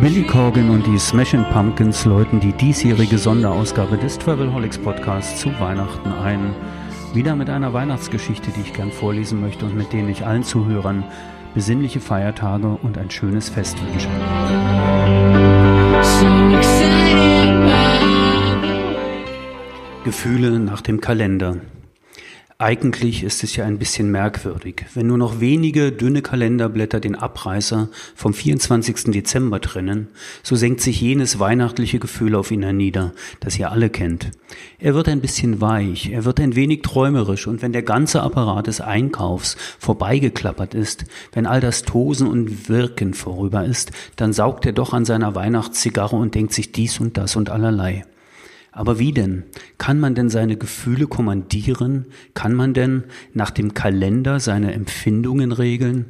Billy Corgan und die Smashing Pumpkins läuten die diesjährige Sonderausgabe des Travelholics Podcasts zu Weihnachten ein. Wieder mit einer Weihnachtsgeschichte, die ich gern vorlesen möchte und mit denen ich allen Zuhörern besinnliche Feiertage und ein schönes Fest wünsche. Gefühle nach dem Kalender. Eigentlich ist es ja ein bisschen merkwürdig, wenn nur noch wenige dünne Kalenderblätter den Abreißer vom 24. Dezember trennen, so senkt sich jenes weihnachtliche Gefühl auf ihn hernieder, das ihr alle kennt. Er wird ein bisschen weich, er wird ein wenig träumerisch und wenn der ganze Apparat des Einkaufs vorbeigeklappert ist, wenn all das Tosen und Wirken vorüber ist, dann saugt er doch an seiner Weihnachtszigarre und denkt sich dies und das und allerlei. Aber wie denn? Kann man denn seine Gefühle kommandieren? Kann man denn nach dem Kalender seine Empfindungen regeln?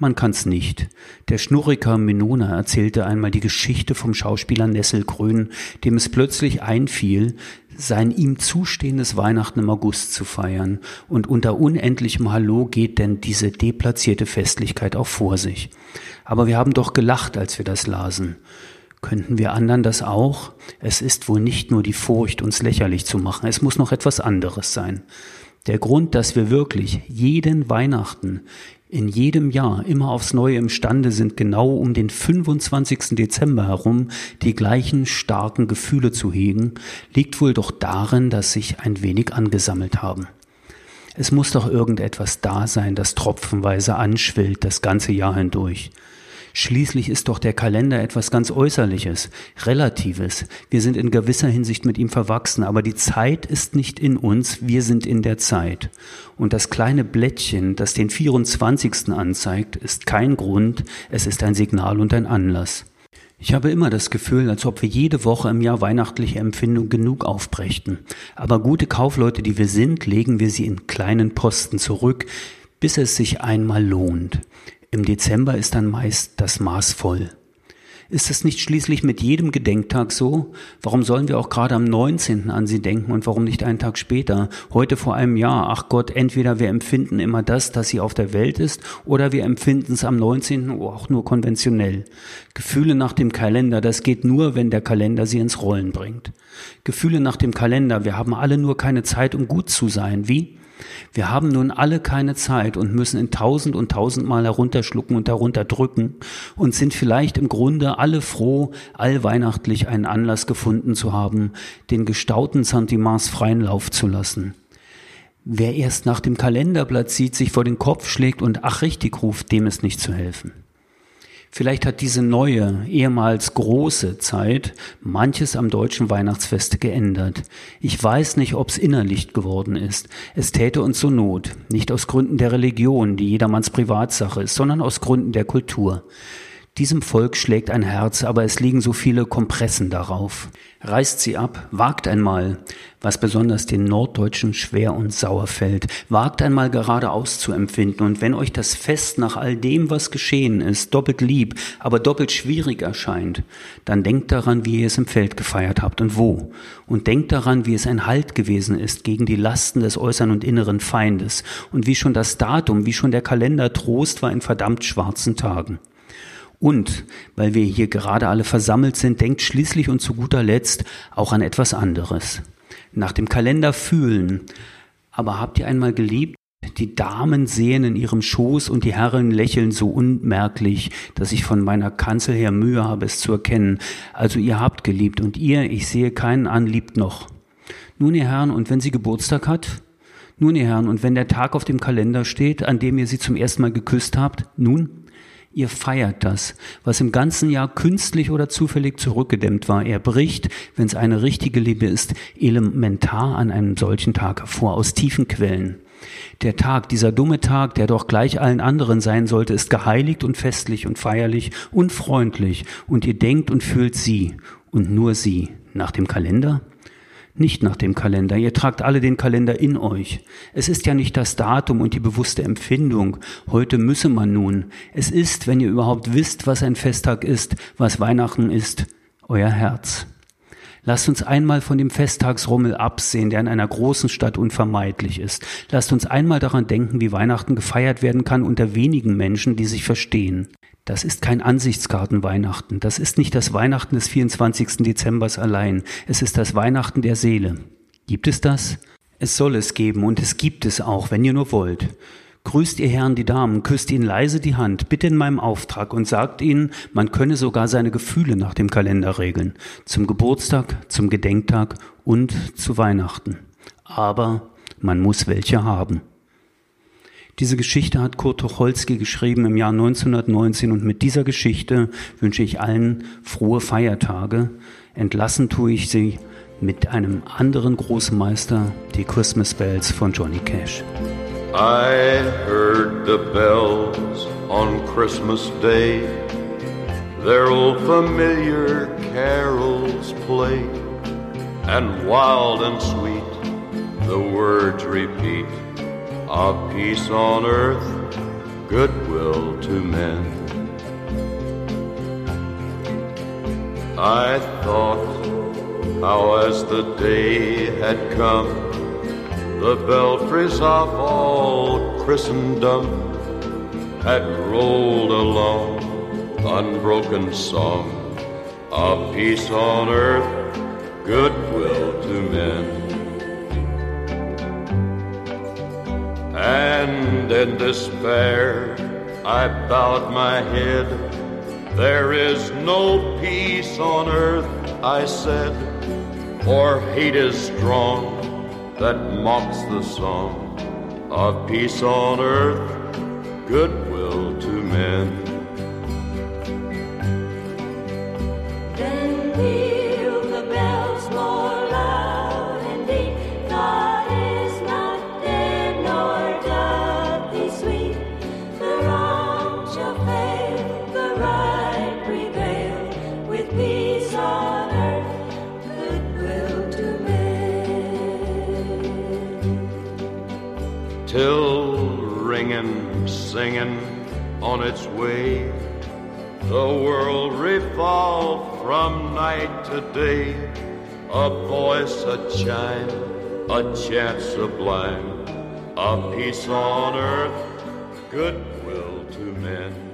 Man kann's nicht. Der Schnurriker Menona erzählte einmal die Geschichte vom Schauspieler Nesselgrün, dem es plötzlich einfiel, sein ihm zustehendes Weihnachten im August zu feiern. Und unter unendlichem Hallo geht denn diese deplatzierte Festlichkeit auch vor sich. Aber wir haben doch gelacht, als wir das lasen. Könnten wir anderen das auch? Es ist wohl nicht nur die Furcht, uns lächerlich zu machen, es muss noch etwas anderes sein. Der Grund, dass wir wirklich jeden Weihnachten in jedem Jahr immer aufs Neue imstande sind, genau um den 25. Dezember herum die gleichen starken Gefühle zu hegen, liegt wohl doch darin, dass sich ein wenig angesammelt haben. Es muss doch irgendetwas da sein, das tropfenweise anschwillt das ganze Jahr hindurch. Schließlich ist doch der Kalender etwas ganz Äußerliches, Relatives. Wir sind in gewisser Hinsicht mit ihm verwachsen, aber die Zeit ist nicht in uns, wir sind in der Zeit. Und das kleine Blättchen, das den 24. anzeigt, ist kein Grund, es ist ein Signal und ein Anlass. Ich habe immer das Gefühl, als ob wir jede Woche im Jahr weihnachtliche Empfindung genug aufbrächten. Aber gute Kaufleute, die wir sind, legen wir sie in kleinen Posten zurück, bis es sich einmal lohnt. Im Dezember ist dann meist das Maß voll. Ist es nicht schließlich mit jedem Gedenktag so? Warum sollen wir auch gerade am 19. an sie denken und warum nicht einen Tag später? Heute vor einem Jahr. Ach Gott, entweder wir empfinden immer das, dass sie auf der Welt ist, oder wir empfinden es am 19. auch nur konventionell. Gefühle nach dem Kalender, das geht nur, wenn der Kalender sie ins Rollen bringt. Gefühle nach dem Kalender, wir haben alle nur keine Zeit, um gut zu sein. Wie? Wir haben nun alle keine Zeit und müssen in tausend und tausendmal herunterschlucken und herunterdrücken und sind vielleicht im Grunde alle froh, allweihnachtlich einen Anlass gefunden zu haben, den gestauten Sentiments freien Lauf zu lassen. Wer erst nach dem Kalenderblatt sieht, sich vor den Kopf schlägt und ach richtig ruft, dem ist nicht zu helfen. Vielleicht hat diese neue, ehemals große Zeit manches am deutschen Weihnachtsfest geändert. Ich weiß nicht, ob's innerlich geworden ist. Es täte uns so Not, nicht aus Gründen der Religion, die jedermanns Privatsache ist, sondern aus Gründen der Kultur. Diesem Volk schlägt ein Herz, aber es liegen so viele Kompressen darauf. Reißt sie ab, wagt einmal, was besonders den Norddeutschen schwer und sauer fällt, wagt einmal geradeaus zu empfinden, und wenn euch das Fest nach all dem, was geschehen ist, doppelt lieb, aber doppelt schwierig erscheint, dann denkt daran, wie ihr es im Feld gefeiert habt und wo, und denkt daran, wie es ein Halt gewesen ist gegen die Lasten des äußeren und inneren Feindes, und wie schon das Datum, wie schon der Kalender Trost war in verdammt schwarzen Tagen. Und weil wir hier gerade alle versammelt sind, denkt schließlich und zu guter Letzt auch an etwas anderes. Nach dem Kalender fühlen. Aber habt ihr einmal geliebt? Die Damen sehen in ihrem Schoß und die Herren lächeln so unmerklich, dass ich von meiner Kanzel her Mühe habe, es zu erkennen. Also ihr habt geliebt und ihr, ich sehe keinen an, liebt noch. Nun, ihr Herren, und wenn sie Geburtstag hat? Nun, ihr Herren, und wenn der Tag auf dem Kalender steht, an dem ihr sie zum ersten Mal geküsst habt? Nun? Ihr feiert das, was im ganzen Jahr künstlich oder zufällig zurückgedämmt war. Er bricht, wenn es eine richtige Liebe ist, elementar an einem solchen Tag hervor, aus tiefen Quellen. Der Tag, dieser dumme Tag, der doch gleich allen anderen sein sollte, ist geheiligt und festlich und feierlich und freundlich, und ihr denkt und fühlt sie und nur sie. Nach dem Kalender? Nicht nach dem Kalender. Ihr tragt alle den Kalender in euch. Es ist ja nicht das Datum und die bewusste Empfindung. Heute müsse man nun. Es ist, wenn ihr überhaupt wisst, was ein Festtag ist, was Weihnachten ist, euer Herz. Lasst uns einmal von dem Festtagsrummel absehen, der in einer großen Stadt unvermeidlich ist. Lasst uns einmal daran denken, wie Weihnachten gefeiert werden kann unter wenigen Menschen, die sich verstehen. Das ist kein Ansichtskarten-Weihnachten. Das ist nicht das Weihnachten des 24. Dezembers allein. Es ist das Weihnachten der Seele. Gibt es das? Es soll es geben und es gibt es auch, wenn ihr nur wollt. Grüßt ihr Herren die Damen, küsst ihnen leise die Hand, bitte in meinem Auftrag und sagt ihnen, man könne sogar seine Gefühle nach dem Kalender regeln. Zum Geburtstag, zum Gedenktag und zu Weihnachten. Aber man muss welche haben. Diese Geschichte hat Kurt Tucholsky geschrieben im Jahr 1919 und mit dieser Geschichte wünsche ich allen frohe Feiertage. Entlassen tue ich sie mit einem anderen Großmeister, die Christmas Bells von Johnny Cash. I heard the bells on Christmas Day, their old familiar carols play, and wild and sweet the words repeat of peace on earth, goodwill to men. I thought how as the day had come, the belfries of all Christendom had rolled along unbroken song of peace on earth, goodwill to men. And in despair, I bowed my head. There is no peace on earth, I said, for hate is strong that mocks the song of peace on earth, goodwill to men. Till ringing, singing on its way. The world revolved from night to day. A voice, a chime, a chant sublime, a peace on earth, goodwill to men.